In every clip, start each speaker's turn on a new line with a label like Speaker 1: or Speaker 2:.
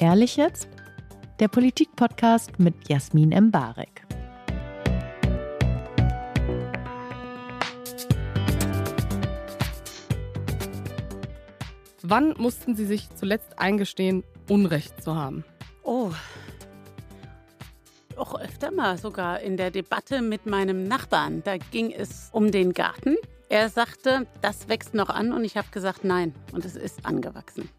Speaker 1: Ehrlich jetzt? Der Politik-Podcast mit Jasmin Embarek.
Speaker 2: Wann mussten Sie sich zuletzt eingestehen, Unrecht zu haben?
Speaker 3: Oh. Auch öfter mal sogar in der Debatte mit meinem Nachbarn. Da ging es um den Garten. Er sagte, das wächst noch an und ich habe gesagt, nein. Und es ist angewachsen.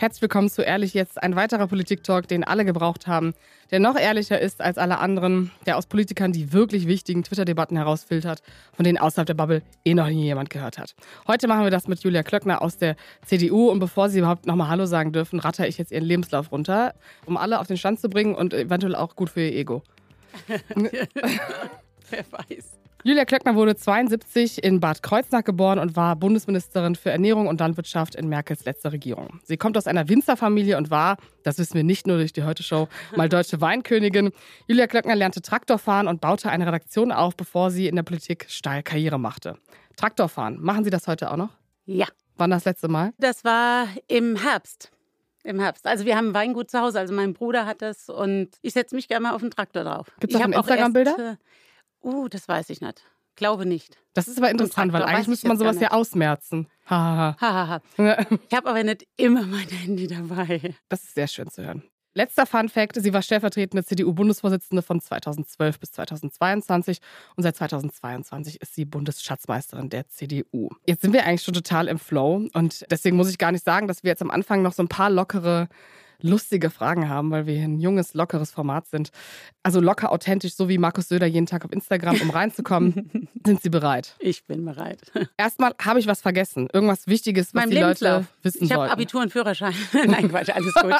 Speaker 2: Herzlich willkommen zu Ehrlich jetzt, ein weiterer Politik-Talk, den alle gebraucht haben, der noch ehrlicher ist als alle anderen, der aus Politikern die wirklich wichtigen Twitter-Debatten herausfiltert, von denen außerhalb der Bubble eh noch nie jemand gehört hat. Heute machen wir das mit Julia Klöckner aus der CDU und bevor Sie überhaupt nochmal Hallo sagen dürfen, ratter ich jetzt Ihren Lebenslauf runter, um alle auf den Stand zu bringen und eventuell auch gut für Ihr Ego.
Speaker 3: Wer weiß.
Speaker 2: Julia Klöckner wurde 72 in Bad Kreuznach geboren und war Bundesministerin für Ernährung und Landwirtschaft in Merkels letzter Regierung. Sie kommt aus einer Winzerfamilie und war, das wissen wir nicht nur durch die Heute-Show, mal deutsche Weinkönigin. Julia Klöckner lernte Traktorfahren und baute eine Redaktion auf, bevor sie in der Politik steil Karriere machte. Traktorfahren, machen Sie das heute auch noch?
Speaker 3: Ja.
Speaker 2: Wann das letzte Mal?
Speaker 3: Das war im Herbst. Im Herbst. Also wir haben ein Weingut zu Hause, also mein Bruder hat das und ich setze mich gerne mal auf den Traktor drauf.
Speaker 2: Gibt es auch Instagram-Bilder?
Speaker 3: Uh, das weiß ich nicht. Glaube nicht.
Speaker 2: Das ist aber interessant, weil eigentlich müsste man sowas ja ausmerzen. Hahaha.
Speaker 3: Hahaha.
Speaker 2: Ha.
Speaker 3: Ich habe aber nicht immer mein Handy dabei.
Speaker 2: Das ist sehr schön zu hören. Letzter Fun Fact: Sie war stellvertretende CDU-Bundesvorsitzende von 2012 bis 2022 und seit 2022 ist sie Bundesschatzmeisterin der CDU. Jetzt sind wir eigentlich schon total im Flow und deswegen muss ich gar nicht sagen, dass wir jetzt am Anfang noch so ein paar lockere lustige Fragen haben, weil wir hier ein junges, lockeres Format sind. Also locker authentisch, so wie Markus Söder jeden Tag auf Instagram, um reinzukommen. sind Sie bereit?
Speaker 3: Ich bin bereit.
Speaker 2: Erstmal habe ich was vergessen. Irgendwas Wichtiges, was
Speaker 3: Mein
Speaker 2: die
Speaker 3: Lebenslauf.
Speaker 2: Leute wissen
Speaker 3: Ich habe. Abitur und Führerschein. Nein, Quatsch, alles gut.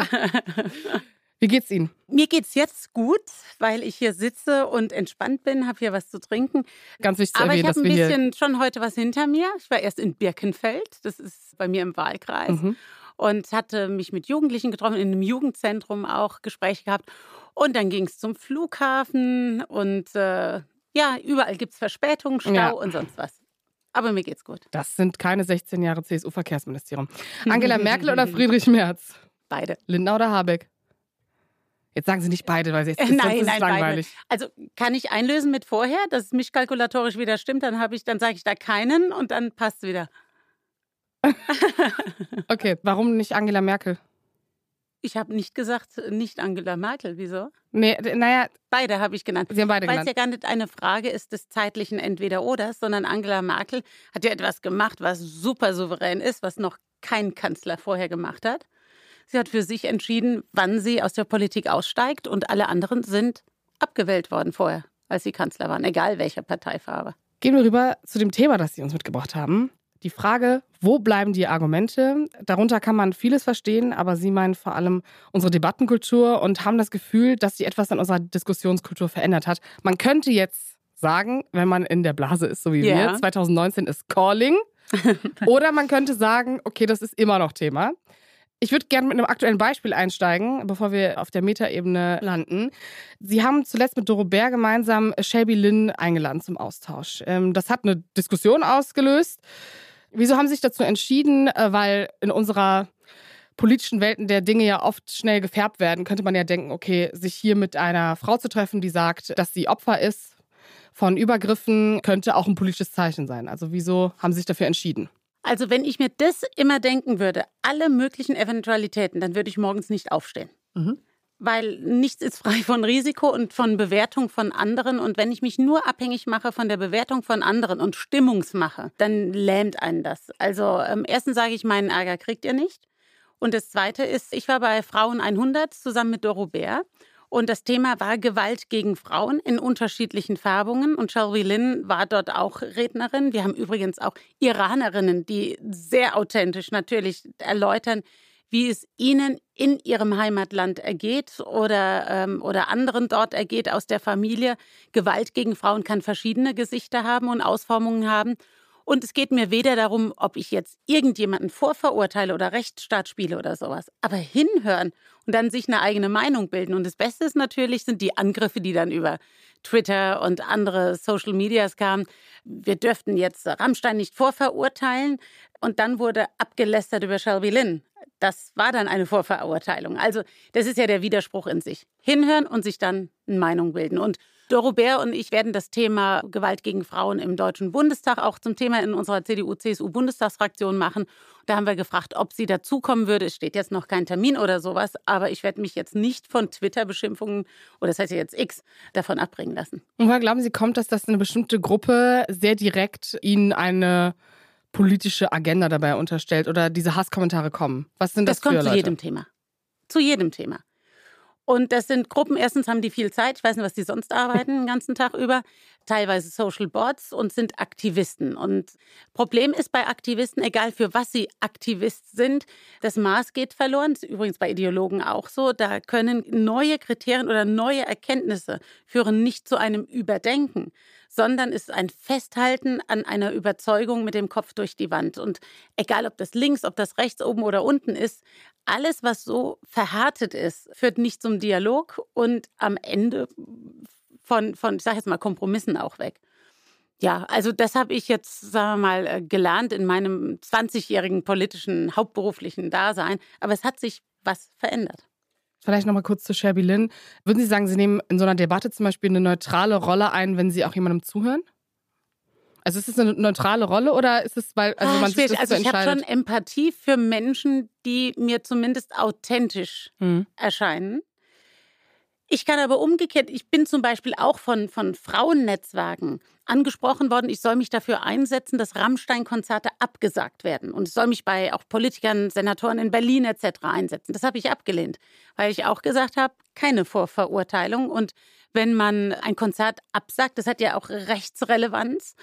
Speaker 2: Wie geht's Ihnen?
Speaker 3: Mir geht's jetzt gut, weil ich hier sitze und entspannt bin, habe hier was zu trinken.
Speaker 2: Ganz wichtig zu
Speaker 3: Aber ich
Speaker 2: erwähnen, dass
Speaker 3: habe ein bisschen schon heute was hinter mir. Ich war erst in Birkenfeld, das ist bei mir im Wahlkreis,
Speaker 2: Mhm.
Speaker 3: Und hatte mich mit Jugendlichen getroffen, in einem Jugendzentrum auch Gespräche gehabt. Und dann ging es zum Flughafen und äh, ja, überall gibt es Verspätungen, Stau
Speaker 2: Ja.
Speaker 3: und sonst was. Aber mir geht's gut.
Speaker 2: Das sind keine 16 Jahre CSU-Verkehrsministerium. Angela Merkel oder Friedrich Merz?
Speaker 3: Beide.
Speaker 2: Lindner oder Habeck? Jetzt sagen Sie nicht beide, weil jetzt
Speaker 3: Äh, nein,
Speaker 2: ist es
Speaker 3: nein,
Speaker 2: langweilig.
Speaker 3: beide. Also kann ich einlösen mit vorher, dass es mich kalkulatorisch wieder stimmt, dann habe ich, dann sage ich da keinen und dann passt wieder.
Speaker 2: Okay, warum nicht Angela Merkel?
Speaker 3: Ich habe nicht gesagt, nicht Angela Merkel. Wieso?
Speaker 2: Nee, naja,
Speaker 3: Beide habe ich genannt.
Speaker 2: Sie haben beide
Speaker 3: Weil es ja
Speaker 2: genannt.
Speaker 3: gar nicht eine Frage ist des zeitlichen Entweder-Oders, sondern Angela Merkel hat ja etwas gemacht, was super souverän ist, was noch kein Kanzler vorher gemacht hat. Sie hat für sich entschieden, wann sie aus der Politik aussteigt und alle anderen sind abgewählt worden vorher, als sie Kanzler waren, egal welcher Parteifarbe.
Speaker 2: Gehen wir rüber zu dem Thema, das Sie uns mitgebracht haben. Die Frage, wo bleiben die Argumente? Darunter kann man vieles verstehen, aber Sie meinen vor allem unsere Debattenkultur und haben das Gefühl, dass sie etwas an unserer Diskussionskultur verändert hat. Man könnte jetzt sagen, wenn man in der Blase ist, so wie
Speaker 3: Ja.
Speaker 2: wir, 2019 ist Calling. Oder man könnte sagen, okay, das ist immer noch Thema. Ich würde gerne mit einem aktuellen Beispiel einsteigen, bevor wir auf der Metaebene landen. Sie haben zuletzt mit Doro Bär gemeinsam Shelby Lynn eingeladen zum Austausch. Ähm, Das hat eine Diskussion ausgelöst. Wieso haben Sie sich dazu entschieden? Äh, Weil in unserer politischen Welt, in der Dinge ja oft schnell gefärbt werden, könnte man ja denken, okay, sich hier mit einer Frau zu treffen, die sagt, dass sie Opfer ist von Übergriffen, könnte auch ein politisches Zeichen sein. Also wieso haben Sie sich dafür entschieden?
Speaker 3: Also wenn ich mir das immer denken würde, alle möglichen Eventualitäten, dann würde ich morgens nicht aufstehen. Weil nichts ist frei von Risiko und von Bewertung von anderen. Und wenn ich mich nur abhängig mache von der Bewertung von anderen und Stimmungsmache, dann lähmt einen das. Also ähm, erstens sage ich, meinen Ärger kriegt ihr nicht. Und das Zweite ist, ich war bei Frauen 100 zusammen mit Doro Bär. Und das Thema war Gewalt gegen Frauen in unterschiedlichen Färbungen. Und Shelby Lynn war dort auch Rednerin. Wir haben übrigens auch Iranerinnen, die sehr authentisch natürlich erläutern, wie es ihnen in ihrem Heimatland ergeht oder, ähm, oder anderen dort ergeht aus der Familie. Gewalt gegen Frauen kann verschiedene Gesichter haben und Ausformungen haben. Und es geht mir weder darum, ob ich jetzt irgendjemanden vorverurteile oder Rechtsstaat spiele oder sowas. Aber hinhören und dann sich eine eigene Meinung bilden. Und das Beste ist natürlich, sind die Angriffe, die dann über Twitter und andere Social Medias kamen. Wir dürften jetzt Rammstein nicht vorverurteilen. Und dann wurde abgelästert über Shelby Lynn. Das war dann eine Vorverurteilung. Also, das ist ja der Widerspruch in sich. Hinhören und sich dann eine Meinung bilden. Und Dorobert und ich werden das Thema Gewalt gegen Frauen im Deutschen Bundestag auch zum Thema in unserer CDU-CSU-Bundestagsfraktion machen. Da haben wir gefragt, ob sie dazukommen würde. Es steht jetzt noch kein Termin oder sowas, aber ich werde mich jetzt nicht von Twitter-Beschimpfungen, oder das heißt ja jetzt X, davon abbringen lassen.
Speaker 2: Und woher glauben Sie, kommt das, dass eine bestimmte Gruppe sehr direkt Ihnen eine politische Agenda dabei unterstellt oder diese Hasskommentare kommen? Was sind das,
Speaker 3: das kommt
Speaker 2: für
Speaker 3: Leute? zu jedem Thema. Zu jedem Thema. Und das sind Gruppen, erstens haben die viel Zeit, ich weiß nicht, was die sonst arbeiten den ganzen Tag über, teilweise Social Boards und sind Aktivisten. Und Problem ist bei Aktivisten, egal für was sie Aktivist sind, das Maß geht verloren. Das ist übrigens bei Ideologen auch so. Da können neue Kriterien oder neue Erkenntnisse führen nicht zu einem Überdenken, sondern ist ein Festhalten an einer Überzeugung mit dem Kopf durch die Wand. Und egal, ob das links, ob das rechts, oben oder unten ist, alles, was so verhärtet ist, führt nicht zum Dialog und am Ende von, von ich sage jetzt mal, Kompromissen auch weg. Ja, also das habe ich jetzt, sagen wir mal, äh, gelernt in meinem 20-jährigen politischen, hauptberuflichen Dasein. Aber es hat sich was verändert.
Speaker 2: Vielleicht nochmal kurz zu Shelby Lynn. Würden Sie sagen, Sie nehmen in so einer Debatte zum Beispiel eine neutrale Rolle ein, wenn Sie auch jemandem zuhören? Also ist es eine neutrale Rolle oder ist es, weil also ah, man sich das
Speaker 3: Also
Speaker 2: so
Speaker 3: ich habe schon Empathie für Menschen, die mir zumindest authentisch hm. erscheinen. Ich kann aber umgekehrt, ich bin zum Beispiel auch von, von Frauennetzwerken angesprochen worden, ich soll mich dafür einsetzen, dass Rammstein-Konzerte abgesagt werden. Und ich soll mich bei auch Politikern, Senatoren in Berlin etc. einsetzen. Das habe ich abgelehnt, weil ich auch gesagt habe, keine Vorverurteilung. Und wenn man ein Konzert absagt, das hat ja auch Rechtsrelevanz,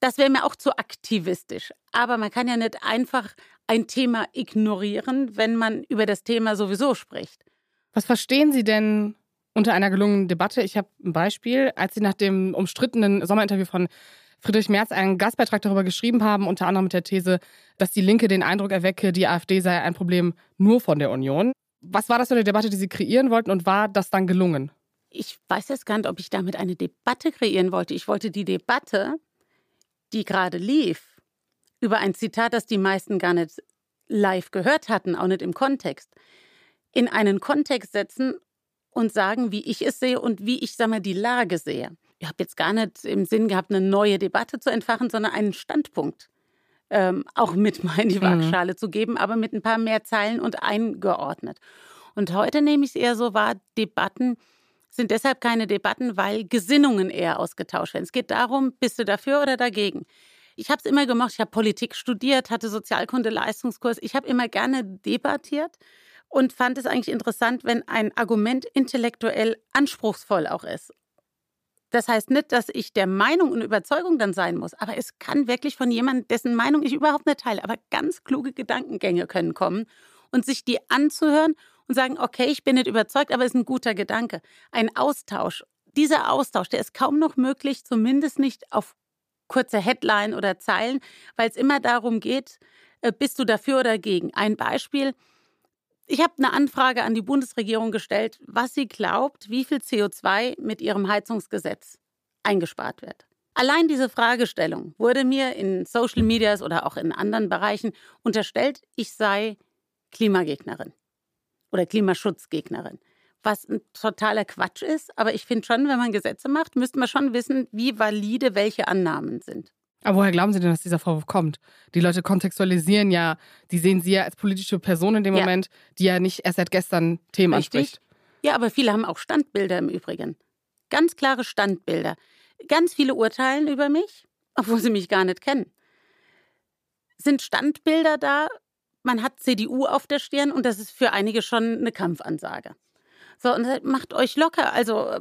Speaker 3: das wäre mir auch zu aktivistisch. Aber man kann ja nicht einfach ein Thema ignorieren, wenn man über das Thema sowieso spricht.
Speaker 2: Was verstehen Sie denn unter einer gelungenen Debatte? Ich habe ein Beispiel, als Sie nach dem umstrittenen Sommerinterview von Friedrich Merz einen Gastbeitrag darüber geschrieben haben, unter anderem mit der These, dass die Linke den Eindruck erwecke, die AfD sei ein Problem nur von der Union. Was war das für eine Debatte, die Sie kreieren wollten und war das dann gelungen?
Speaker 3: Ich weiß jetzt gar nicht, ob ich damit eine Debatte kreieren wollte. Ich wollte die Debatte, die gerade lief, über ein Zitat, das die meisten gar nicht live gehört hatten, auch nicht im Kontext in einen Kontext setzen und sagen, wie ich es sehe und wie ich sag mal, die Lage sehe. Ich habe jetzt gar nicht im Sinn gehabt, eine neue Debatte zu entfachen, sondern einen Standpunkt ähm, auch mit mal in die mhm. Waagschale mhm. zu geben, aber mit ein paar mehr Zeilen und eingeordnet. Und heute nehme ich es eher so wahr, Debatten sind deshalb keine Debatten, weil Gesinnungen eher ausgetauscht werden. Es geht darum, bist du dafür oder dagegen? Ich habe es immer gemacht, ich habe Politik studiert, hatte Sozialkunde-Leistungskurs, ich habe immer gerne debattiert und fand es eigentlich interessant, wenn ein Argument intellektuell anspruchsvoll auch ist. Das heißt nicht, dass ich der Meinung und Überzeugung dann sein muss, aber es kann wirklich von jemandem, dessen Meinung ich überhaupt nicht teile, aber ganz kluge Gedankengänge können kommen und sich die anzuhören und sagen, okay, ich bin nicht überzeugt, aber es ist ein guter Gedanke. Ein Austausch. Dieser Austausch, der ist kaum noch möglich, zumindest nicht auf kurze Headline oder Zeilen, weil es immer darum geht, äh, bist du dafür oder dagegen. Ein Beispiel, ich habe eine Anfrage an die Bundesregierung gestellt, was sie glaubt, wie viel CO2 mit ihrem Heizungsgesetz eingespart wird. Allein diese Fragestellung wurde mir in Social Medias oder auch in anderen Bereichen unterstellt, ich sei Klimagegnerin oder Klimaschutzgegnerin. Was ein totaler Quatsch ist, aber ich finde schon, wenn man Gesetze macht, müsste man schon wissen, wie valide welche Annahmen sind.
Speaker 2: Aber woher glauben Sie denn, dass dieser Vorwurf kommt? Die Leute kontextualisieren ja, die sehen Sie ja als politische Person in dem ja. Moment, die ja nicht erst seit gestern Themen Richtig. anspricht.
Speaker 3: Ja, aber viele haben auch Standbilder im Übrigen. Ganz klare Standbilder. Ganz viele urteilen über mich, obwohl sie mich gar nicht kennen. Sind Standbilder da? Man hat CDU auf der Stirn und das ist für einige schon eine Kampfansage. So, und macht euch locker. Also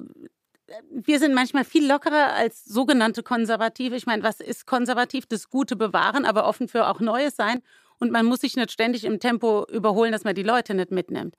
Speaker 3: wir sind manchmal viel lockerer als sogenannte Konservative. Ich meine, was ist konservativ? Das Gute bewahren, aber offen für auch Neues sein. Und man muss sich nicht ständig im Tempo überholen, dass man die Leute nicht mitnimmt.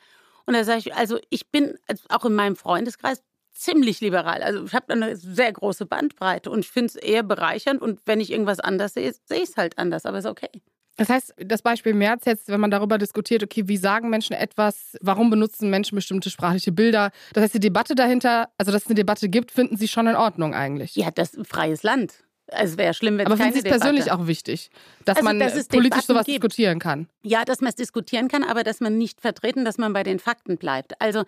Speaker 3: Und da sage ich, also ich bin auch in meinem Freundeskreis ziemlich liberal. Also ich habe eine sehr große Bandbreite und ich finde es eher bereichernd. Und wenn ich irgendwas anders sehe, sehe ich es halt anders, aber ist okay.
Speaker 2: Das heißt, das Beispiel März jetzt, wenn man darüber diskutiert, okay, wie sagen Menschen etwas, warum benutzen Menschen bestimmte sprachliche Bilder? Das heißt, die Debatte dahinter, also dass es eine Debatte gibt, finden Sie schon in Ordnung eigentlich?
Speaker 3: Ja, das ist ein freies Land. Es wäre schlimm, wenn
Speaker 2: Aber
Speaker 3: es keine
Speaker 2: finden Sie es persönlich auch wichtig, dass
Speaker 3: Also,
Speaker 2: man
Speaker 3: dass
Speaker 2: politisch
Speaker 3: Debatten
Speaker 2: sowas
Speaker 3: gibt.
Speaker 2: diskutieren kann?
Speaker 3: Ja, dass man es diskutieren kann, aber dass man nicht vertreten, dass man bei den Fakten bleibt. Also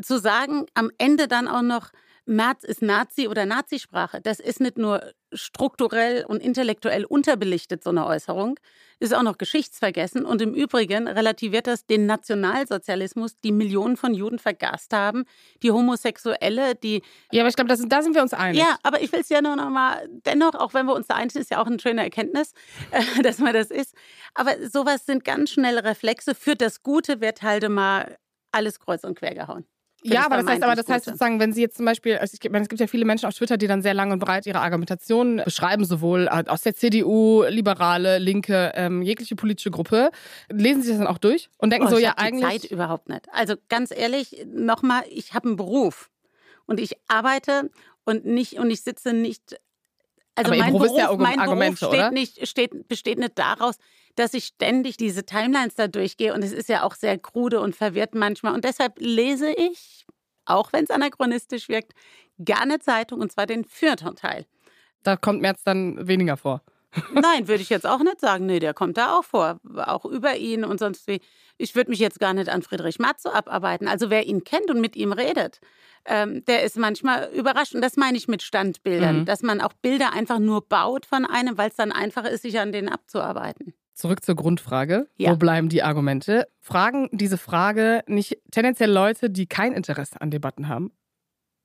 Speaker 3: zu sagen, am Ende dann auch noch, Merz ist Nazi oder Nazisprache, das ist nicht nur strukturell und intellektuell unterbelichtet, so eine Äußerung, ist auch noch geschichtsvergessen. Und im Übrigen relativiert das den Nationalsozialismus, die Millionen von Juden vergast haben, die Homosexuelle, die
Speaker 2: Ja, aber ich glaube, da sind wir uns einig.
Speaker 3: ja, aber ich will es ja nur noch mal, dennoch, auch wenn wir uns da einig sind, ist ja auch eine schöne Erkenntnis, äh, dass man das ist. Aber sowas sind ganz schnelle Reflexe. Für das Gute wird halt mal alles kreuz und quer gehauen.
Speaker 2: Ja, aber das heißt, aber das heißt sozusagen, wenn Sie jetzt zum Beispiel, also ich meine, es gibt ja viele Menschen auf Twitter, die dann sehr lang und breit ihre Argumentation beschreiben, sowohl aus der CDU, Liberale, Linke, ähm, jegliche politische Gruppe. Lesen Sie das dann auch durch und denken
Speaker 3: Oh,
Speaker 2: so, ja, eigentlich.
Speaker 3: Zeit überhaupt nicht. Also ganz ehrlich, nochmal, ich habe einen Beruf und ich arbeite und nicht und ich sitze nicht. Also
Speaker 2: Aber
Speaker 3: mein
Speaker 2: Beruf ja
Speaker 3: mein Beruf steht nicht, steht, besteht nicht daraus, dass ich ständig diese Timelines da durchgehe und es ist ja auch sehr krude und verwirrt manchmal und deshalb lese ich, auch wenn es anachronistisch wirkt, gerne Zeitung und zwar den Feuilleton-Teil.
Speaker 2: Da kommt März dann weniger vor.
Speaker 3: Nein, würde ich jetzt auch nicht sagen. Nee, der kommt da auch vor. Auch über ihn und sonst wie. Ich würde mich jetzt gar nicht an Friedrich Matzo abarbeiten. Also wer ihn kennt und mit ihm redet, ähm, der ist manchmal überrascht. Und das meine ich mit Standbildern.
Speaker 2: Mhm.
Speaker 3: Dass man auch Bilder einfach nur baut von einem, weil es dann einfacher ist, sich an denen abzuarbeiten.
Speaker 2: Zurück zur Grundfrage.
Speaker 3: Ja.
Speaker 2: Wo bleiben die Argumente? Fragen diese Frage nicht tendenziell Leute, die kein Interesse an Debatten haben?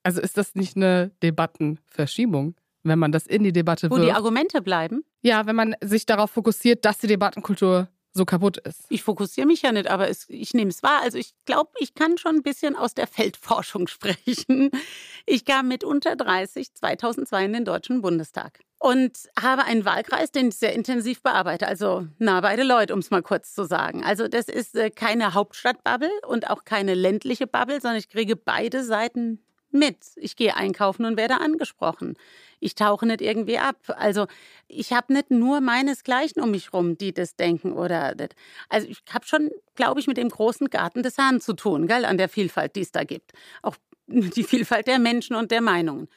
Speaker 2: Also ist das nicht eine Debattenverschiebung, wenn man das in die Debatte
Speaker 3: Wo die? Argumente bleiben.
Speaker 2: Ja, wenn man sich darauf fokussiert, dass die Debattenkultur so kaputt ist.
Speaker 3: Ich fokussiere mich ja nicht, aber es, ich nehme es wahr. Also ich glaube, ich kann schon ein bisschen aus der Feldforschung sprechen. Ich kam mit unter 30 2002 in den Deutschen Bundestag und habe einen Wahlkreis, den ich sehr intensiv bearbeite. Also nah bei den Leuten, um es mal kurz zu sagen. Also das ist äh, keine Hauptstadtbubble und auch keine ländliche Bubble, sondern ich kriege beide Seiten mit. Ich gehe einkaufen und werde angesprochen. Ich tauche nicht irgendwie ab. Also ich habe nicht nur meinesgleichen um mich rum, die das denken oder das. Also ich habe schon, glaube ich, mit dem großen Garten des Herrn zu tun, gell, an der Vielfalt, die es da gibt. Auch die Vielfalt der Menschen und der Meinungen.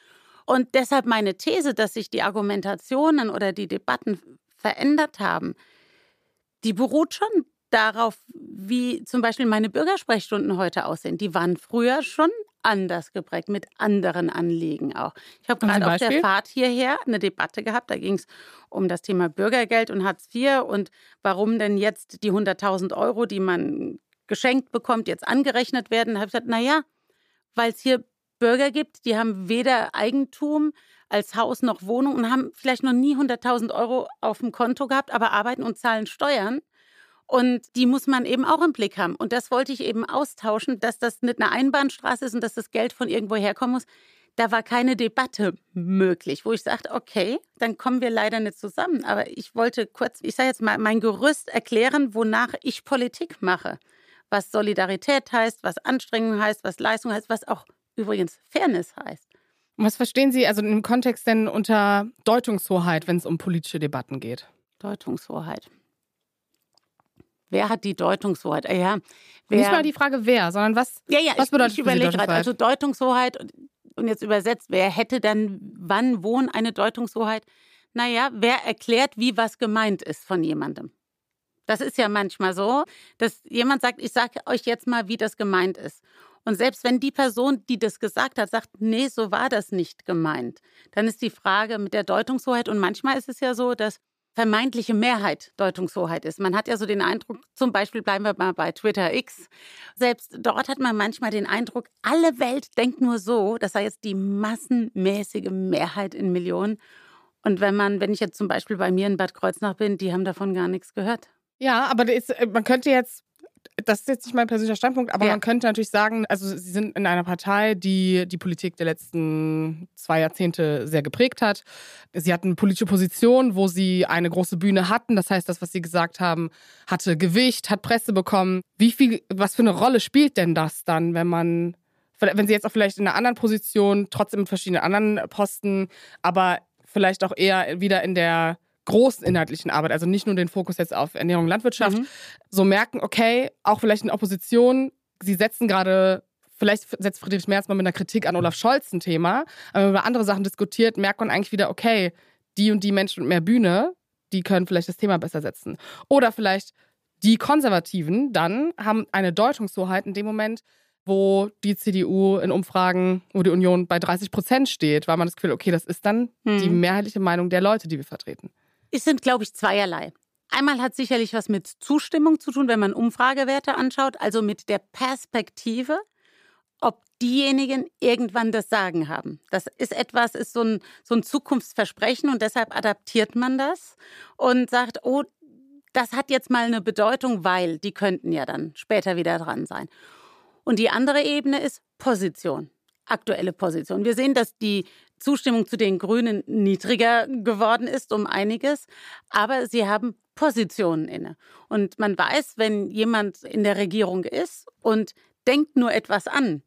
Speaker 3: Und deshalb meine These, dass sich die Argumentationen oder die Debatten verändert haben, die beruht schon darauf, wie zum Beispiel meine Bürgersprechstunden heute aussehen. Die waren früher schon anders geprägt, mit anderen Anliegen auch. Ich habe gerade auf der? Fahrt hierher eine Debatte gehabt, da ging es um das Thema Bürgergeld und Hartz IV und warum denn jetzt die 100.000 Euro, die man geschenkt bekommt, jetzt angerechnet werden. Da habe ich gesagt, naja, weil es hier Bürger gibt, die haben weder Eigentum als Haus noch Wohnung und haben vielleicht noch nie 100.000 Euro auf dem Konto gehabt, aber arbeiten und zahlen Steuern. Und die muss man eben auch im Blick haben. Und das wollte ich eben austauschen, dass das nicht eine Einbahnstraße ist und dass das Geld von irgendwo herkommen muss. Da war keine Debatte möglich, wo ich sagte, okay, dann kommen wir leider nicht zusammen. Aber ich wollte kurz, ich sage jetzt mal, mein Gerüst erklären, wonach ich Politik mache. Was Solidarität heißt, was Anstrengung heißt, was Leistung heißt, was auch übrigens Fairness heißt.
Speaker 2: Und was verstehen Sie also im Kontext denn unter Deutungshoheit, wenn es um politische Debatten geht?
Speaker 3: Deutungshoheit. Wer hat die Deutungshoheit? Ah, ja, wer,
Speaker 2: Nicht mal die Frage, wer, sondern was.
Speaker 3: ja, ja,
Speaker 2: was
Speaker 3: ich,
Speaker 2: bedeutet
Speaker 3: ich
Speaker 2: Sie
Speaker 3: überlege gerade.
Speaker 2: Deutungshoheit?
Speaker 3: Also Deutungshoheit und, und jetzt übersetzt, wer hätte dann wann, wo eine Deutungshoheit? Naja, wer erklärt, wie was gemeint ist von jemandem? Das ist ja manchmal so, dass jemand sagt, ich sage euch jetzt mal, wie das gemeint ist. Und selbst wenn die Person, die das gesagt hat, sagt, nee, so war das nicht gemeint, dann ist die Frage mit der Deutungshoheit. Und manchmal ist es ja so, dass vermeintliche Mehrheit Deutungshoheit ist. Man hat ja so den Eindruck, zum Beispiel bleiben wir mal bei Twitter X, selbst dort hat man manchmal den Eindruck, alle Welt denkt nur so, das sei jetzt die massenmäßige Mehrheit in Millionen. Und wenn man, wenn ich jetzt zum Beispiel bei mir in Bad Kreuznach bin, die haben davon gar nichts gehört.
Speaker 2: Ja, aber ist, äh, man könnte jetzt, das ist jetzt nicht mein persönlicher Standpunkt, aber
Speaker 3: Ja.
Speaker 2: man könnte natürlich sagen, also Sie sind in einer Partei, die die Politik der letzten zwei Jahrzehnte sehr geprägt hat. Sie hatten politische Position, wo Sie eine große Bühne hatten. Das heißt, das, was Sie gesagt haben, hatte Gewicht, hat Presse bekommen. Wie viel, was für eine Rolle spielt denn das dann, wenn man wenn sie jetzt auch vielleicht in einer anderen Position, trotzdem mit verschiedenen anderen Posten, aber vielleicht auch eher wieder in der großen inhaltlichen Arbeit, also nicht nur den Fokus jetzt auf Ernährung und Landwirtschaft, mhm. so merken, okay, auch vielleicht in Opposition, sie setzen gerade, vielleicht setzt Friedrich Merz mal mit einer Kritik an Olaf Scholz ein Thema, aber wenn man über andere Sachen diskutiert, merkt man eigentlich wieder, okay, die und die Menschen mit mehr Bühne, die können vielleicht das Thema besser setzen. Oder vielleicht die Konservativen dann haben eine Deutungshoheit in dem Moment, wo die CDU in Umfragen, wo die Union bei 30 Prozent steht, weil man das Gefühl, okay, das ist dann hm. die mehrheitliche Meinung der Leute, die wir vertreten.
Speaker 3: Es sind, glaube ich, zweierlei. Einmal hat sicherlich was mit Zustimmung zu tun, wenn man Umfragewerte anschaut, also mit der Perspektive, ob diejenigen irgendwann das Sagen haben. Das ist etwas, ist so ein, so ein Zukunftsversprechen und deshalb adaptiert man das und sagt, oh, das hat jetzt mal eine Bedeutung, weil die könnten ja dann später wieder dran sein. Und die andere Ebene ist Position, aktuelle Position. Wir sehen, dass die Zustimmung zu den Grünen niedriger geworden ist um einiges, aber sie haben Positionen inne. Und man weiß, wenn jemand in der Regierung ist und denkt nur etwas an,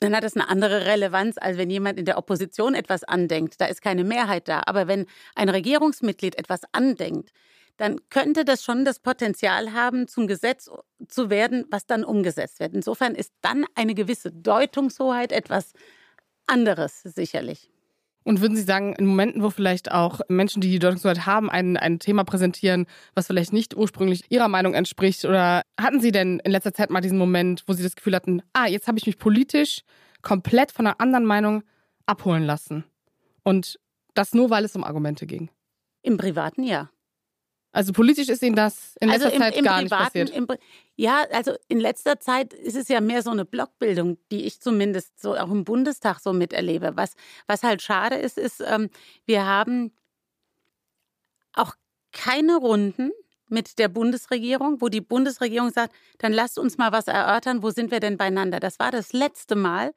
Speaker 3: dann hat es eine andere Relevanz, als wenn jemand in der Opposition etwas andenkt. Da ist keine Mehrheit da. Aber wenn ein Regierungsmitglied etwas andenkt, dann könnte das schon das Potenzial haben, zum Gesetz zu werden, was dann umgesetzt wird. Insofern ist dann eine gewisse Deutungshoheit etwas anderes sicherlich.
Speaker 2: Und würden Sie sagen, in Momenten, wo vielleicht auch Menschen, die die Deutungshoheit haben, ein, ein Thema präsentieren, was vielleicht nicht ursprünglich Ihrer Meinung entspricht, oder hatten Sie denn in letzter Zeit mal diesen Moment, wo Sie das Gefühl hatten, ah, jetzt habe ich mich politisch komplett von einer anderen Meinung abholen lassen? Und das nur, weil es um Argumente ging?
Speaker 3: Im Privaten ja.
Speaker 2: Also politisch ist Ihnen das in letzter also im, Zeit im gar Privaten, nicht passiert? Im,
Speaker 3: ja, also in letzter Zeit ist es ja mehr so eine Blockbildung, die ich zumindest so auch im Bundestag so miterlebe. Was, was halt schade ist, ist, ähm, wir haben auch keine Runden mit der Bundesregierung, wo die Bundesregierung sagt, dann lasst uns mal was erörtern, wo sind wir denn beieinander? Das war das letzte Mal,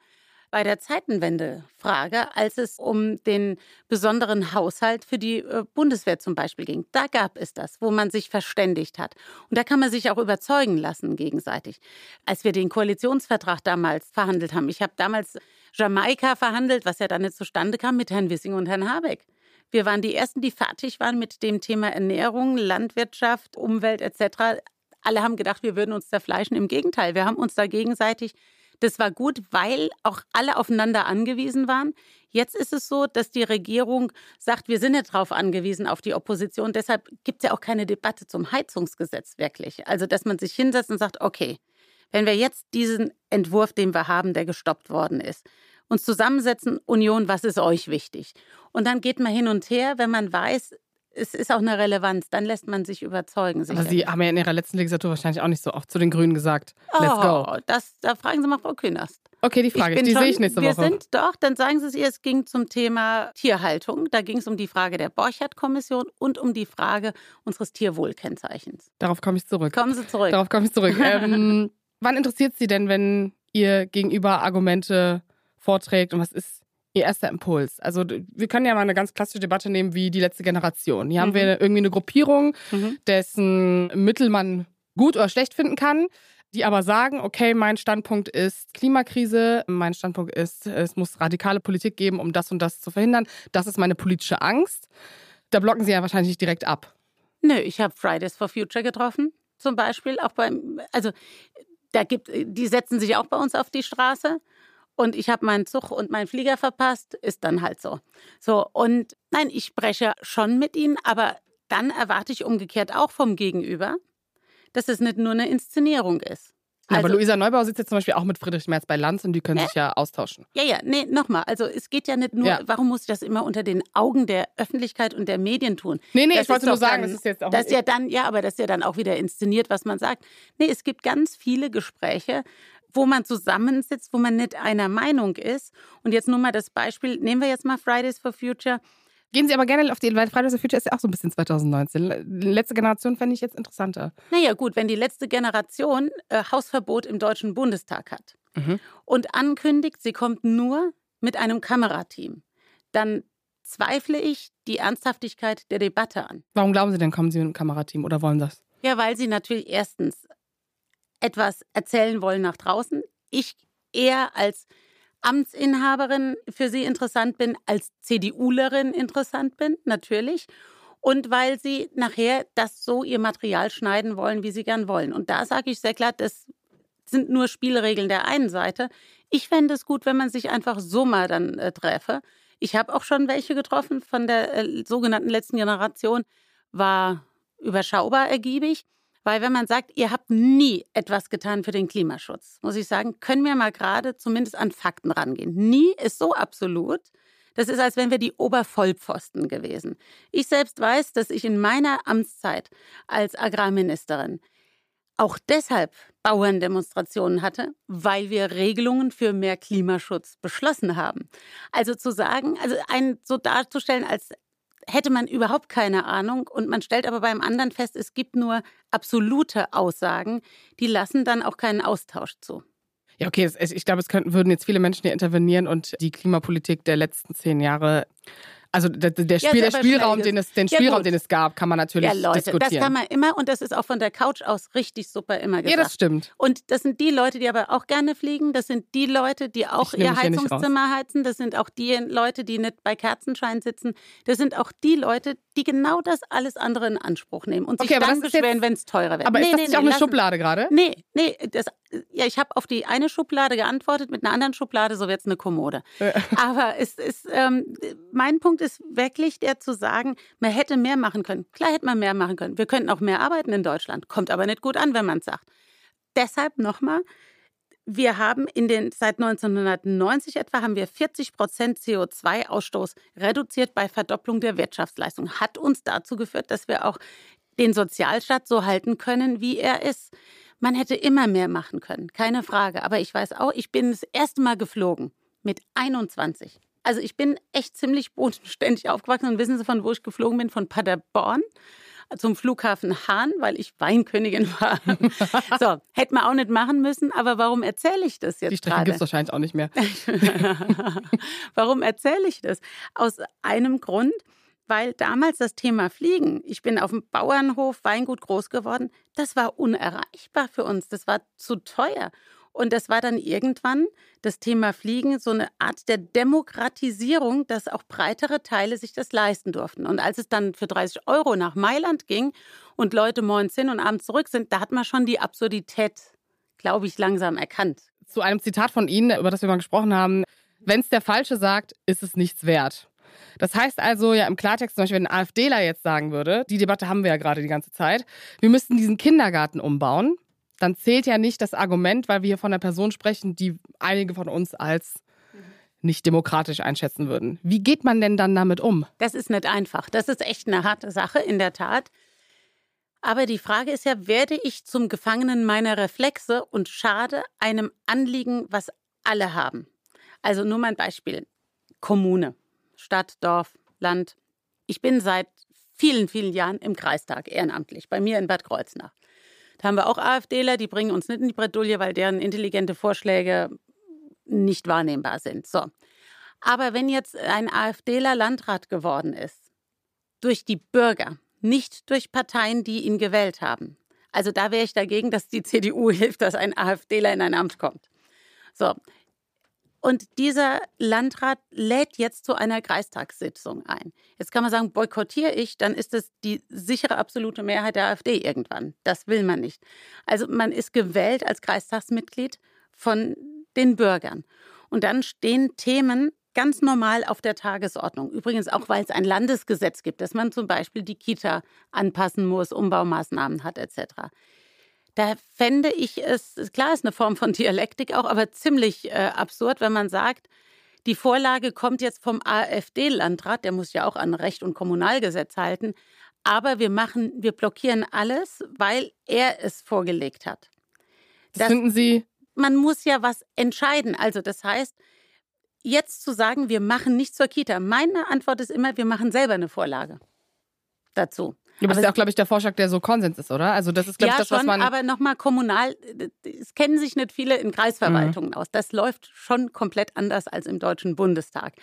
Speaker 3: bei der Zeitenwende-Frage, als es um den besonderen Haushalt für die äh, Bundeswehr zum Beispiel ging. Da gab es das, wo man sich verständigt hat. Und da kann man sich auch überzeugen lassen gegenseitig. Als wir den Koalitionsvertrag damals verhandelt haben, ich habe damals Jamaika verhandelt, was ja dann nicht zustande kam mit Herrn Wissing und Herrn Habeck. Wir waren die Ersten, die fertig waren mit dem Thema Ernährung, Landwirtschaft, Umwelt etc. Alle haben gedacht, wir würden uns zerfleischen. Im Gegenteil, wir haben uns da gegenseitig das war gut, weil auch alle aufeinander angewiesen waren. Jetzt ist es so, dass die Regierung sagt, wir sind nicht darauf angewiesen, auf die Opposition. Deshalb gibt es ja auch keine Debatte zum Heizungsgesetz wirklich. Also, dass man sich hinsetzt und sagt, okay, wenn wir jetzt diesen Entwurf, den wir haben, der gestoppt worden ist, uns zusammensetzen, Union, was ist euch wichtig? Und dann geht man hin und her, wenn man weiß, es ist auch eine Relevanz, dann lässt man sich überzeugen.
Speaker 2: Sicherlich. Aber Sie haben ja in Ihrer letzten Legislatur wahrscheinlich auch nicht so oft zu den Grünen gesagt, let's oh, go.
Speaker 3: Das, da fragen Sie mal Frau Künast.
Speaker 2: Okay, die Frage, die schon, sehe ich nächste
Speaker 3: wir
Speaker 2: Woche.
Speaker 3: Wir sind doch, dann sagen Sie es ihr, es ging zum Thema Tierhaltung. Da ging es um die Frage der Borchardt-Kommission und um die Frage unseres Tierwohlkennzeichens.
Speaker 2: Darauf komme ich zurück.
Speaker 3: Kommen Sie zurück.
Speaker 2: Darauf komme ich zurück. ähm, wann interessiert Sie denn, wenn Ihr Gegenüber Argumente vorträgt und was ist Ihr erster Impuls? Also wir können ja mal eine ganz klassische Debatte nehmen wie die letzte Generation. Hier mhm. haben wir irgendwie eine Gruppierung, mhm. dessen Mittel man gut oder schlecht finden kann, die aber sagen, okay, mein Standpunkt ist Klimakrise, mein Standpunkt ist, es muss radikale Politik geben, um das und das zu verhindern. Das ist meine politische Angst. Da blocken Sie ja wahrscheinlich nicht direkt ab.
Speaker 3: Nö, ich habe Fridays for Future getroffen, zum Beispiel. Auch beim, also da gibt, die setzen sich auch bei uns auf die Straße und ich habe meinen Zug und meinen Flieger verpasst, ist dann halt so. So, und nein, ich spreche schon mit ihnen, aber dann erwarte ich umgekehrt auch vom Gegenüber, dass es nicht nur eine Inszenierung ist.
Speaker 2: Ja, aber also Luisa Neubauer sitzt jetzt zum Beispiel auch mit Friedrich Merz bei Lanz und die können äh? sich ja austauschen.
Speaker 3: Ja, ja, nee, nochmal. Also es geht ja nicht nur, ja. warum muss ich das immer unter den Augen der Öffentlichkeit und der Medien tun?
Speaker 2: Nee, nee, das ich wollte nur sagen,
Speaker 3: dann,
Speaker 2: das ist jetzt auch.
Speaker 3: Das ja dann, ja, aber das ist ja dann auch wieder inszeniert, was man sagt. Nee, es gibt ganz viele Gespräche, wo man zusammensitzt, wo man nicht einer Meinung ist. Und jetzt nur mal das Beispiel, nehmen wir jetzt mal Fridays for Future.
Speaker 2: Gehen Sie aber gerne auf die, weil Fridays for Future ist ja auch so ein bisschen 2019. Die letzte Generation fände ich jetzt interessanter.
Speaker 3: Naja, gut, wenn die letzte Generation äh, Hausverbot im Deutschen Bundestag hat mhm. und ankündigt, sie kommt nur mit einem Kamerateam, dann zweifle ich die Ernsthaftigkeit der Debatte an.
Speaker 2: Warum glauben Sie denn, kommen Sie mit einem Kamerateam oder wollen das?
Speaker 3: Ja, weil sie natürlich erstens etwas erzählen wollen nach draußen. Ich eher als Amtsinhaberin für sie interessant bin, als CDUlerin interessant bin, natürlich. Und weil sie nachher das so ihr Material schneiden wollen, wie sie gern wollen. Und da sage ich sehr klar, das sind nur Spielregeln der einen Seite. Ich fände es gut, wenn man sich einfach so mal dann äh, treffe. Ich habe auch schon welche getroffen von der äh, sogenannten letzten Generation, war überschaubar ergiebig. Weil wenn man sagt, ihr habt nie etwas getan für den Klimaschutz, muss ich sagen, können wir mal gerade zumindest an Fakten rangehen. Nie ist so absolut. Das ist, als wenn wir die Obervollpfosten gewesen. Ich selbst weiß, dass ich in meiner Amtszeit als Agrarministerin auch deshalb Bauerndemonstrationen hatte, weil wir Regelungen für mehr Klimaschutz beschlossen haben. Also zu sagen, also einen so darzustellen, als hätte man überhaupt keine Ahnung und man stellt aber beim anderen fest, es gibt nur absolute Aussagen, die lassen dann auch keinen Austausch zu.
Speaker 2: Ja, okay, ich glaube, es könnten, würden jetzt viele Menschen hier intervenieren und die Klimapolitik der letzten zehn Jahre also der, der, Spiel, ja, der Spielraum, den es, den Spielraum, ja, den es gab, kann man natürlich ja, Leute, diskutieren.
Speaker 3: Das kann man immer und das ist auch von der Couch aus richtig super immer gesagt.
Speaker 2: Ja, das stimmt.
Speaker 3: Und das sind die Leute, die aber auch gerne fliegen. Das sind die Leute, die auch ihr Heizungszimmer heizen. Das sind auch die Leute, die nicht bei Kerzenschein sitzen. Das sind auch die Leute, die genau das alles andere in Anspruch nehmen und sich okay, dann beschweren, wenn es teurer wird.
Speaker 2: Aber nee, ist das nee, nicht nee, auch eine lassen. Schublade gerade?
Speaker 3: Nee, nee, das, ja, ich habe auf die eine Schublade geantwortet, mit einer anderen Schublade, so wird es eine Kommode. Aber es ist, ähm, mein Punkt ist wirklich der zu sagen, man hätte mehr machen können. Klar hätte man mehr machen können. Wir könnten auch mehr arbeiten in Deutschland. Kommt aber nicht gut an, wenn man es sagt. Deshalb nochmal, wir haben in den, seit 1990 etwa, haben wir 40 Prozent CO2-Ausstoß reduziert bei Verdopplung der Wirtschaftsleistung. Hat uns dazu geführt, dass wir auch den Sozialstaat so halten können, wie er ist. Man hätte immer mehr machen können, keine Frage. Aber ich weiß auch, ich bin das erste Mal geflogen mit 21. Also ich bin echt ziemlich bodenständig aufgewachsen und wissen Sie, von wo ich geflogen bin? Von Paderborn zum Flughafen Hahn, weil ich Weinkönigin war. so, hätte man auch nicht machen müssen, aber warum erzähle ich das jetzt
Speaker 2: Die Strecke gibt es wahrscheinlich auch nicht mehr.
Speaker 3: warum erzähle ich das? Aus einem Grund, weil damals das Thema Fliegen, ich bin auf dem Bauernhof Weingut groß geworden, das war unerreichbar für uns, das war zu teuer. Und das war dann irgendwann das Thema Fliegen so eine Art der Demokratisierung, dass auch breitere Teile sich das leisten durften. Und als es dann für 30 Euro nach Mailand ging und Leute morgens hin und abends zurück sind, da hat man schon die Absurdität, glaube ich, langsam erkannt.
Speaker 2: Zu einem Zitat von Ihnen, über das wir mal gesprochen haben. Wenn es der Falsche sagt, ist es nichts wert. Das heißt also ja im Klartext, zum Beispiel, wenn ein AfDler jetzt sagen würde, die Debatte haben wir ja gerade die ganze Zeit, wir müssten diesen Kindergarten umbauen, dann zählt ja nicht das Argument, weil wir hier von einer Person sprechen, die einige von uns als nicht demokratisch einschätzen würden. Wie geht man denn dann damit um?
Speaker 3: Das ist nicht einfach. Das ist echt eine harte Sache, in der Tat. Aber die Frage ist ja, werde ich zum Gefangenen meiner Reflexe und schade einem Anliegen, was alle haben? Also nur mal ein Beispiel. Kommune, Stadt, Dorf, Land. Ich bin seit vielen, vielen Jahren im Kreistag ehrenamtlich, bei mir in Bad Kreuznach. Da haben wir auch AfDler, die bringen uns nicht in die Bredouille, weil deren intelligente Vorschläge nicht wahrnehmbar sind. So. Aber wenn jetzt ein AfDler Landrat geworden ist, durch die Bürger, nicht durch Parteien, die ihn gewählt haben. Also da wäre ich dagegen, dass die CDU hilft, dass ein AfDler in ein Amt kommt. So, und dieser Landrat lädt jetzt zu einer Kreistagssitzung ein. Jetzt kann man sagen, boykottiere ich, dann ist es die sichere absolute Mehrheit der AfD irgendwann. Das will man nicht. Also man ist gewählt als Kreistagsmitglied von den Bürgern. Und dann stehen Themen ganz normal auf der Tagesordnung. Übrigens auch, weil es ein Landesgesetz gibt, dass man zum Beispiel die Kita anpassen muss, Umbaumaßnahmen hat etc. Da fände ich es, klar ist eine Form von Dialektik auch, aber ziemlich äh, absurd, wenn man sagt, die Vorlage kommt jetzt vom AfD-Landrat, der muss ja auch an Recht und Kommunalgesetz halten, aber wir machen, wir blockieren alles, weil er es vorgelegt hat.
Speaker 2: Das, finden Sie?
Speaker 3: Man muss ja was entscheiden. Also das heißt, jetzt zu sagen, wir machen nichts zur Kita. Meine Antwort ist immer, wir machen selber eine Vorlage dazu.
Speaker 2: Aber das ist ja auch, glaube ich, der Vorschlag, der so Konsens ist, oder? Also das ist, glaube
Speaker 3: ja,
Speaker 2: ich, das,
Speaker 3: schon,
Speaker 2: was man...
Speaker 3: aber nochmal kommunal, es kennen sich nicht viele in Kreisverwaltungen mhm. aus. Das läuft schon komplett anders als im Deutschen Bundestag.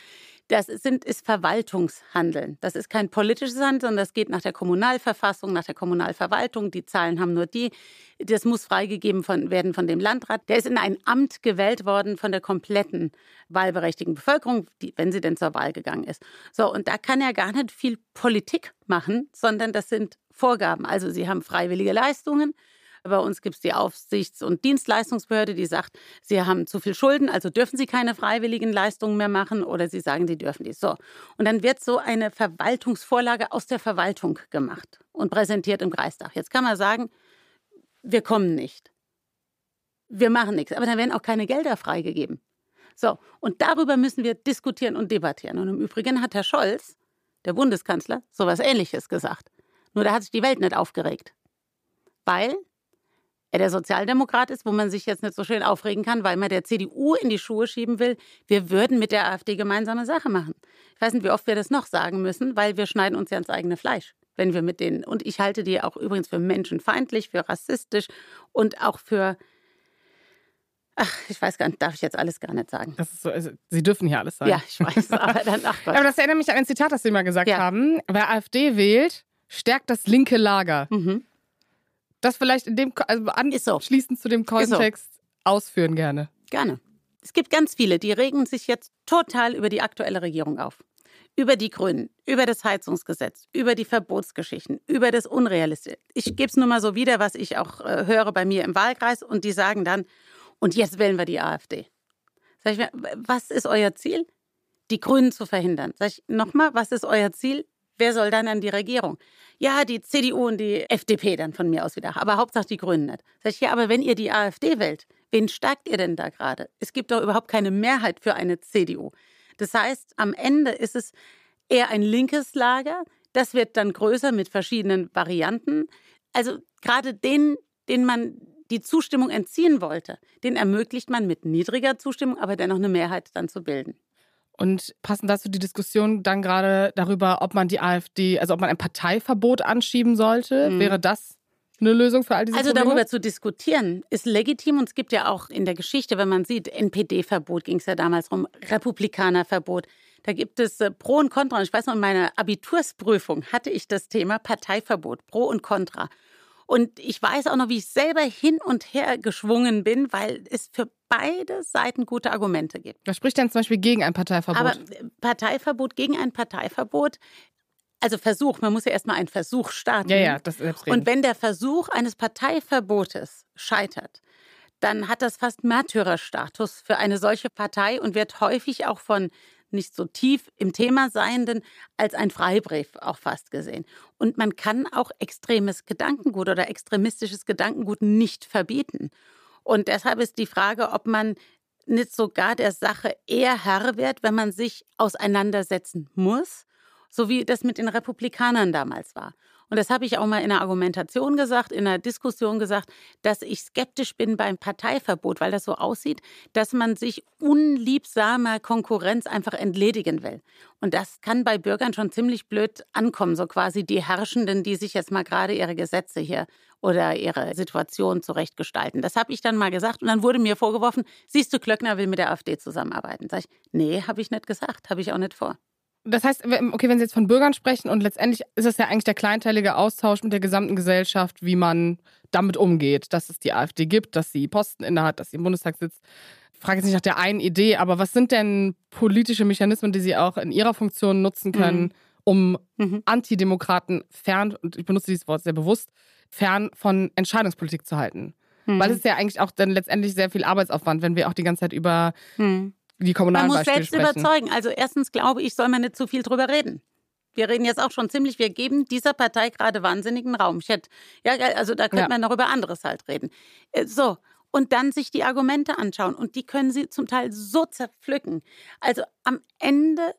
Speaker 3: Das sind, ist Verwaltungshandeln. Das ist kein politisches Handeln, sondern das geht nach der Kommunalverfassung, nach der Kommunalverwaltung. Die Zahlen haben nur die. Das muss freigegeben von, werden von dem Landrat. Der ist in ein Amt gewählt worden von der kompletten wahlberechtigten Bevölkerung, die, wenn sie denn zur Wahl gegangen ist. So, und da kann er gar nicht viel Politik machen, sondern das sind Vorgaben. Also sie haben freiwillige Leistungen. Bei uns gibt es die Aufsichts- und Dienstleistungsbehörde, die sagt, sie haben zu viel Schulden, also dürfen sie keine freiwilligen Leistungen mehr machen oder sie sagen, sie dürfen die. So. Und dann wird so eine Verwaltungsvorlage aus der Verwaltung gemacht und präsentiert im Kreistag. Jetzt kann man sagen, wir kommen nicht. Wir machen nichts. Aber dann werden auch keine Gelder freigegeben. So, und darüber müssen wir diskutieren und debattieren. Und im Übrigen hat Herr Scholz, der Bundeskanzler, sowas Ähnliches gesagt. Nur da hat sich die Welt nicht aufgeregt. Weil er der Sozialdemokrat ist, wo man sich jetzt nicht so schön aufregen kann, weil man der CDU in die Schuhe schieben will, wir würden mit der AfD gemeinsame Sache machen. Ich weiß nicht, wie oft wir das noch sagen müssen, weil wir schneiden uns ja ins eigene Fleisch, wenn wir mit denen. Und ich halte die auch übrigens für menschenfeindlich, für rassistisch und auch für Ach, ich weiß gar nicht, darf ich jetzt alles gar nicht sagen.
Speaker 2: Das ist so, also, Sie dürfen hier alles sagen.
Speaker 3: Ja, ich weiß, aber dann, ach Gott.
Speaker 2: aber das erinnert mich an ein Zitat, das Sie mal gesagt ja. haben. Wer AfD wählt, stärkt das linke Lager. Mhm. Das vielleicht in dem, also anschließend so. zu dem Kontext so. ausführen gerne.
Speaker 3: Gerne. Es gibt ganz viele, die regen sich jetzt total über die aktuelle Regierung auf. Über die Grünen, über das Heizungsgesetz, über die Verbotsgeschichten, über das Unrealistische. Ich gebe es nur mal so wieder, was ich auch äh, höre bei mir im Wahlkreis. Und die sagen dann, und jetzt wählen wir die AfD. Sag ich mir, was ist euer Ziel? Die Grünen zu verhindern. Sag ich nochmal, was ist euer Ziel? Wer soll dann an die Regierung? Ja, die CDU und die FDP dann von mir aus wieder. Aber Hauptsache die Grünen nicht. Sag ich, ja, aber wenn ihr die AfD wählt, wen stärkt ihr denn da gerade? Es gibt doch überhaupt keine Mehrheit für eine CDU. Das heißt, am Ende ist es eher ein linkes Lager. Das wird dann größer mit verschiedenen Varianten. Also gerade den, den man die Zustimmung entziehen wollte, den ermöglicht man mit niedriger Zustimmung, aber dennoch eine Mehrheit dann zu bilden.
Speaker 2: Und passend dazu die Diskussion dann gerade darüber, ob man die AfD, also ob man ein Parteiverbot anschieben sollte. Mhm. Wäre das eine Lösung für all diese
Speaker 3: Also
Speaker 2: Probleme?
Speaker 3: darüber zu diskutieren ist legitim und es gibt ja auch in der Geschichte, wenn man sieht, NPD-Verbot ging es ja damals rum, Republikanerverbot. Da gibt es äh, Pro und Contra. Und ich weiß noch, in meiner Abitursprüfung hatte ich das Thema Parteiverbot, Pro und Contra. Und ich weiß auch noch, wie ich selber hin und her geschwungen bin, weil es für beide Seiten gute Argumente gibt.
Speaker 2: Was spricht denn zum Beispiel gegen ein Parteiverbot?
Speaker 3: Aber äh, Parteiverbot gegen ein Parteiverbot also Versuch, man muss ja erstmal einen Versuch starten.
Speaker 2: Ja, ja, das
Speaker 3: Und wenn der Versuch eines Parteiverbotes scheitert, dann hat das fast Märtyrerstatus für eine solche Partei und wird häufig auch von nicht so tief im Thema Seienden als ein Freibrief auch fast gesehen. Und man kann auch extremes Gedankengut oder extremistisches Gedankengut nicht verbieten. Und deshalb ist die Frage, ob man nicht sogar der Sache eher Herr wird, wenn man sich auseinandersetzen muss, so wie das mit den Republikanern damals war. Und das habe ich auch mal in einer Argumentation gesagt, in einer Diskussion gesagt, dass ich skeptisch bin beim Parteiverbot, weil das so aussieht, dass man sich unliebsamer Konkurrenz einfach entledigen will. Und das kann bei Bürgern schon ziemlich blöd ankommen, so quasi die Herrschenden, die sich jetzt mal gerade ihre Gesetze hier oder ihre Situation zurechtgestalten. Das habe ich dann mal gesagt und dann wurde mir vorgeworfen, siehst du, Klöckner will mit der AfD zusammenarbeiten. Sag ich, nee, habe ich nicht gesagt, habe ich auch nicht vor.
Speaker 2: Das heißt, okay, wenn Sie jetzt von Bürgern sprechen und letztendlich ist es ja eigentlich der kleinteilige Austausch mit der gesamten Gesellschaft, wie man damit umgeht, dass es die AfD gibt, dass sie Posten innehat, dass sie im Bundestag sitzt. Ich frage jetzt nicht nach der einen Idee, aber was sind denn politische Mechanismen, die Sie auch in Ihrer Funktion nutzen können, mhm. um mhm. Antidemokraten fern, und ich benutze dieses Wort sehr bewusst, fern von Entscheidungspolitik zu halten? Mhm. Weil es ist ja eigentlich auch dann letztendlich sehr viel Arbeitsaufwand, wenn wir auch die ganze Zeit über mhm die kommunalen
Speaker 3: Man
Speaker 2: muss selbst
Speaker 3: sprechen. überzeugen. Also erstens glaube ich, soll man nicht zu viel drüber reden. Wir reden jetzt auch schon ziemlich, wir geben dieser Partei gerade wahnsinnigen Raum. Ich hätte, ja, also da könnte ja. man noch über anderes halt reden. Äh, so. Und dann sich die Argumente anschauen. Und die können sie zum Teil so zerpflücken. Also am Ende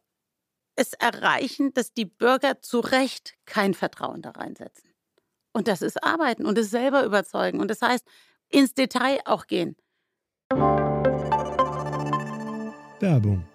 Speaker 3: es erreichen, dass die Bürger zu Recht kein Vertrauen da reinsetzen. Und das ist Arbeiten und es selber überzeugen. Und das heißt, ins Detail auch gehen.
Speaker 4: Werbung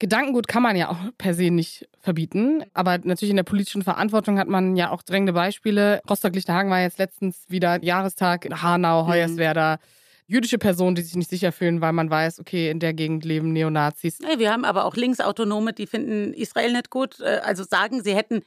Speaker 2: Gedankengut kann man ja auch per se nicht verbieten, aber natürlich in der politischen Verantwortung hat man ja auch drängende Beispiele. Rostock-Lichterhagen war jetzt letztens wieder Jahrestag, Hanau, mhm. Hoyerswerda. Jüdische Personen, die sich nicht sicher fühlen, weil man weiß, okay, in der Gegend leben Neonazis.
Speaker 3: wir haben aber auch Linksautonome, die finden Israel nicht gut, äh, also sagen, sie hätten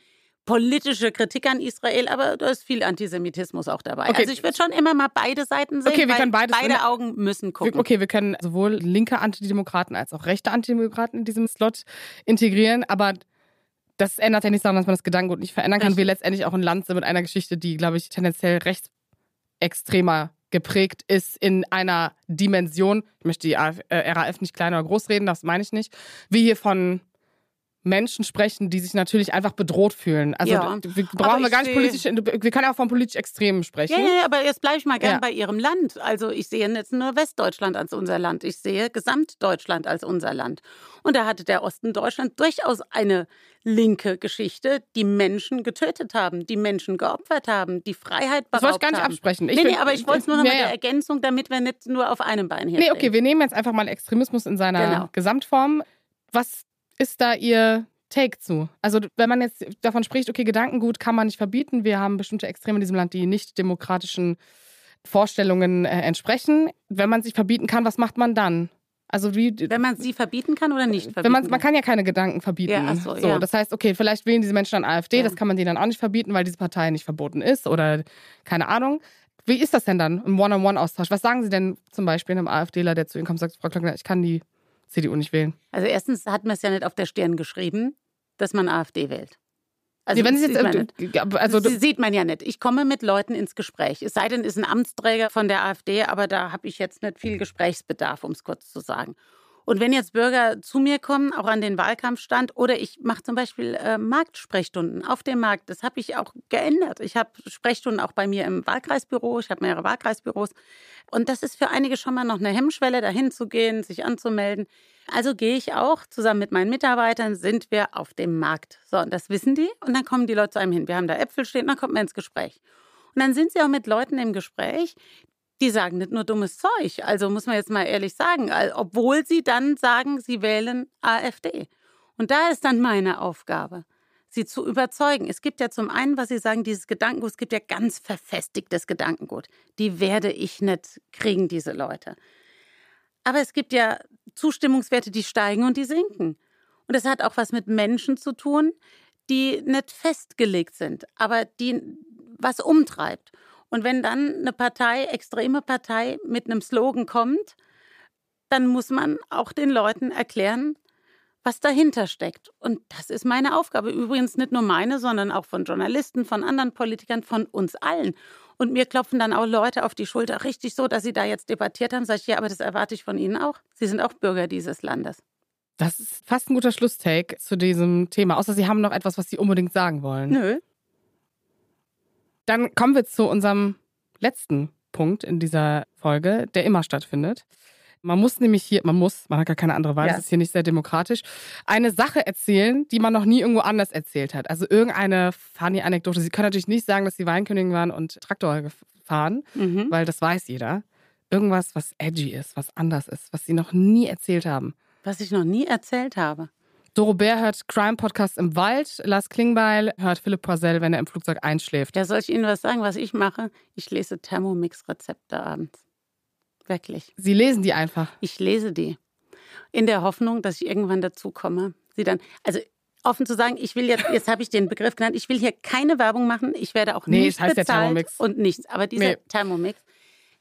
Speaker 3: politische Kritik an Israel, aber da ist viel Antisemitismus auch dabei. Okay. Also ich würde schon immer mal beide Seiten sehen, okay, wir können beides beide Augen müssen gucken.
Speaker 2: Okay, wir können sowohl linke Antidemokraten als auch rechte Antidemokraten in diesem Slot integrieren, aber das ändert ja nichts daran, dass man das Gedankengut nicht verändern kann. Richtig. Wir letztendlich auch ein Land sind mit einer Geschichte, die, glaube ich, tendenziell rechtsextremer geprägt ist in einer Dimension. Ich möchte die RAF äh, nicht klein oder groß reden, das meine ich nicht. Wie hier von Menschen sprechen, die sich natürlich einfach bedroht fühlen. Also ja. wir brauchen wir gar nicht politisch, wir können auch von politisch Extremen sprechen.
Speaker 3: Ja, ja, aber jetzt bleibe ich mal gern ja. bei Ihrem Land. Also ich sehe jetzt nur Westdeutschland als unser Land. Ich sehe Gesamtdeutschland als unser Land. Und da hatte der Osten Deutschland durchaus eine linke Geschichte, die Menschen getötet haben, die Menschen geopfert haben, die Freiheit beraubt haben. Das wollte
Speaker 2: ich gar nicht
Speaker 3: haben.
Speaker 2: absprechen.
Speaker 3: Ich nee, nee, aber ich wollte es nur noch ja, mit der Ergänzung, damit wir nicht nur auf einem Bein hier Nee,
Speaker 2: okay, wir nehmen jetzt einfach mal Extremismus in seiner genau. Gesamtform. Was ist da Ihr Take zu? Also, wenn man jetzt davon spricht, okay, Gedankengut kann man nicht verbieten, wir haben bestimmte Extreme in diesem Land, die nicht demokratischen Vorstellungen äh, entsprechen. Wenn man sich verbieten kann, was macht man dann? Also wie,
Speaker 3: wenn man sie verbieten kann oder nicht verbieten?
Speaker 2: Wenn man, man kann ja keine Gedanken verbieten. Ja, so, so, ja. Das heißt, okay, vielleicht wählen diese Menschen dann AfD, ja. das kann man denen dann auch nicht verbieten, weil diese Partei nicht verboten ist oder keine Ahnung. Wie ist das denn dann im One-on-One-Austausch? Was sagen Sie denn zum Beispiel einem AfDler, der zu Ihnen kommt und sagt, Frau Klöckner, ich kann die CDU nicht wählen?
Speaker 3: Also erstens hat man es ja nicht auf der Stirn geschrieben, dass man AfD wählt.
Speaker 2: Also, wenn jetzt,
Speaker 3: sieht man, also, sieht man ja nicht. Ich komme mit Leuten ins Gespräch. Es sei denn, es ist ein Amtsträger von der AfD, aber da habe ich jetzt nicht viel Gesprächsbedarf, um es kurz zu sagen. Und wenn jetzt Bürger zu mir kommen, auch an den Wahlkampfstand, oder ich mache zum Beispiel äh, Marktsprechstunden auf dem Markt, das habe ich auch geändert. Ich habe Sprechstunden auch bei mir im Wahlkreisbüro, ich habe mehrere Wahlkreisbüros. Und das ist für einige schon mal noch eine Hemmschwelle, dahin zu gehen, sich anzumelden. Also gehe ich auch zusammen mit meinen Mitarbeitern, sind wir auf dem Markt. So, und das wissen die. Und dann kommen die Leute zu einem hin. Wir haben da Äpfel stehen, dann kommt man ins Gespräch. Und dann sind sie auch mit Leuten im Gespräch, die sagen nicht nur dummes Zeug. Also muss man jetzt mal ehrlich sagen, obwohl sie dann sagen, sie wählen AfD. Und da ist dann meine Aufgabe, sie zu überzeugen. Es gibt ja zum einen, was Sie sagen, dieses Gedankengut, es gibt ja ganz verfestigtes Gedankengut. Die werde ich nicht kriegen, diese Leute. Aber es gibt ja Zustimmungswerte, die steigen und die sinken. Und das hat auch was mit Menschen zu tun, die nicht festgelegt sind, aber die was umtreibt. Und wenn dann eine Partei, extreme Partei, mit einem Slogan kommt, dann muss man auch den Leuten erklären, was dahinter steckt. Und das ist meine Aufgabe. Übrigens nicht nur meine, sondern auch von Journalisten, von anderen Politikern, von uns allen. Und mir klopfen dann auch Leute auf die Schulter, richtig so, dass sie da jetzt debattiert haben. Sag ich, ja, aber das erwarte ich von Ihnen auch. Sie sind auch Bürger dieses Landes.
Speaker 2: Das ist fast ein guter Schlusstake zu diesem Thema. Außer Sie haben noch etwas, was Sie unbedingt sagen wollen.
Speaker 3: Nö.
Speaker 2: Dann kommen wir zu unserem letzten Punkt in dieser Folge, der immer stattfindet. Man muss nämlich hier, man muss, man hat gar keine andere Wahl, ja. das ist hier nicht sehr demokratisch, eine Sache erzählen, die man noch nie irgendwo anders erzählt hat. Also irgendeine funny Anekdote. Sie können natürlich nicht sagen, dass Sie Weinkönigin waren und Traktor gefahren, mhm. weil das weiß jeder. Irgendwas, was edgy ist, was anders ist, was Sie noch nie erzählt haben.
Speaker 3: Was ich noch nie erzählt habe.
Speaker 2: Doro Bär hört Crime-Podcast im Wald. Lars Klingbeil hört Philipp Poisel, wenn er im Flugzeug einschläft.
Speaker 3: Ja, soll ich Ihnen was sagen, was ich mache? Ich lese Thermomix-Rezepte abends. Wirklich.
Speaker 2: Sie lesen die einfach?
Speaker 3: Ich lese die. In der Hoffnung, dass ich irgendwann dazu komme. Sie dann, also offen zu sagen, ich will jetzt, jetzt habe ich den Begriff genannt, ich will hier keine Werbung machen, ich werde auch nee, nicht heißt bezahlt Thermomix. und nichts. Aber dieser nee. Thermomix,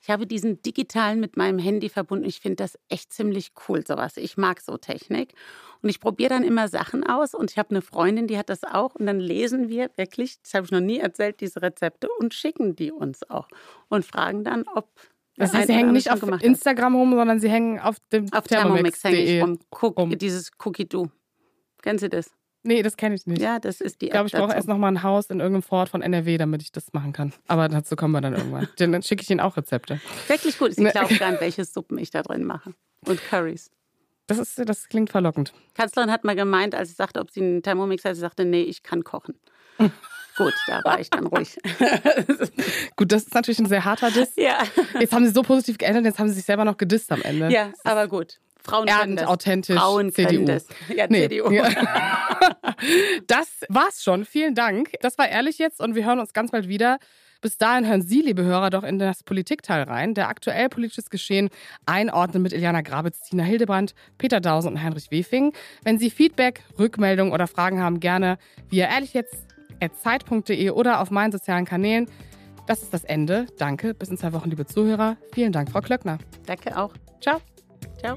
Speaker 3: ich habe diesen digitalen mit meinem Handy verbunden. Ich finde das echt ziemlich cool, sowas. Ich mag so Technik. Und ich probiere dann immer Sachen aus. Und ich habe eine Freundin, die hat das auch. Und dann lesen wir wirklich, das habe ich noch nie erzählt, diese Rezepte und schicken die uns auch. Und fragen dann, ob
Speaker 2: Das heißt, sie hängen nicht auf Instagram rum, sondern sie hängen auf dem
Speaker 3: auf Thermomix. hänge ich rum. Cook, rum. Dieses Cookie-Do. Kennen Sie das?
Speaker 2: Nee, das kenne ich nicht.
Speaker 3: Ja, das ist die
Speaker 2: Ich glaube, ich brauche erst noch mal ein Haus in irgendeinem Fort von NRW, damit ich das machen kann. Aber dazu kommen wir dann irgendwann. dann schicke ich Ihnen auch Rezepte.
Speaker 3: Wirklich gut. Sie ne. glauben gar nicht, welche Suppen ich da drin mache. Und Curries.
Speaker 2: Das, ist, das klingt verlockend.
Speaker 3: Kanzlerin hat mal gemeint, als ich sagte, ob sie einen Thermomix hat, sie sagte, nee, ich kann kochen. Gut, da war ich dann ruhig.
Speaker 2: Gut, das ist natürlich ein sehr harter Diss.
Speaker 3: Ja.
Speaker 2: Jetzt haben sie so positiv geändert, jetzt haben sie sich selber noch gedisst am Ende.
Speaker 3: Ja, aber gut. Frauen
Speaker 2: Erdend,
Speaker 3: können das.
Speaker 2: authentisch.
Speaker 3: Frauen
Speaker 2: CDU.
Speaker 3: das. Ja, nee. CDU. Ja.
Speaker 2: Das war's schon. Vielen Dank. Das war ehrlich jetzt und wir hören uns ganz bald wieder. Bis dahin hören Sie, liebe Hörer, doch in das Politikteil rein, der aktuell politisches Geschehen einordnet mit Iliana Grabitz, Tina Hildebrand, Peter Dausen und Heinrich Wefing. Wenn Sie Feedback, Rückmeldungen oder Fragen haben, gerne via ehrlich jetzt zeit.de oder auf meinen sozialen Kanälen. Das ist das Ende. Danke. Bis in zwei Wochen, liebe Zuhörer. Vielen Dank, Frau Klöckner.
Speaker 3: Danke auch.
Speaker 2: Ciao.
Speaker 3: Ciao.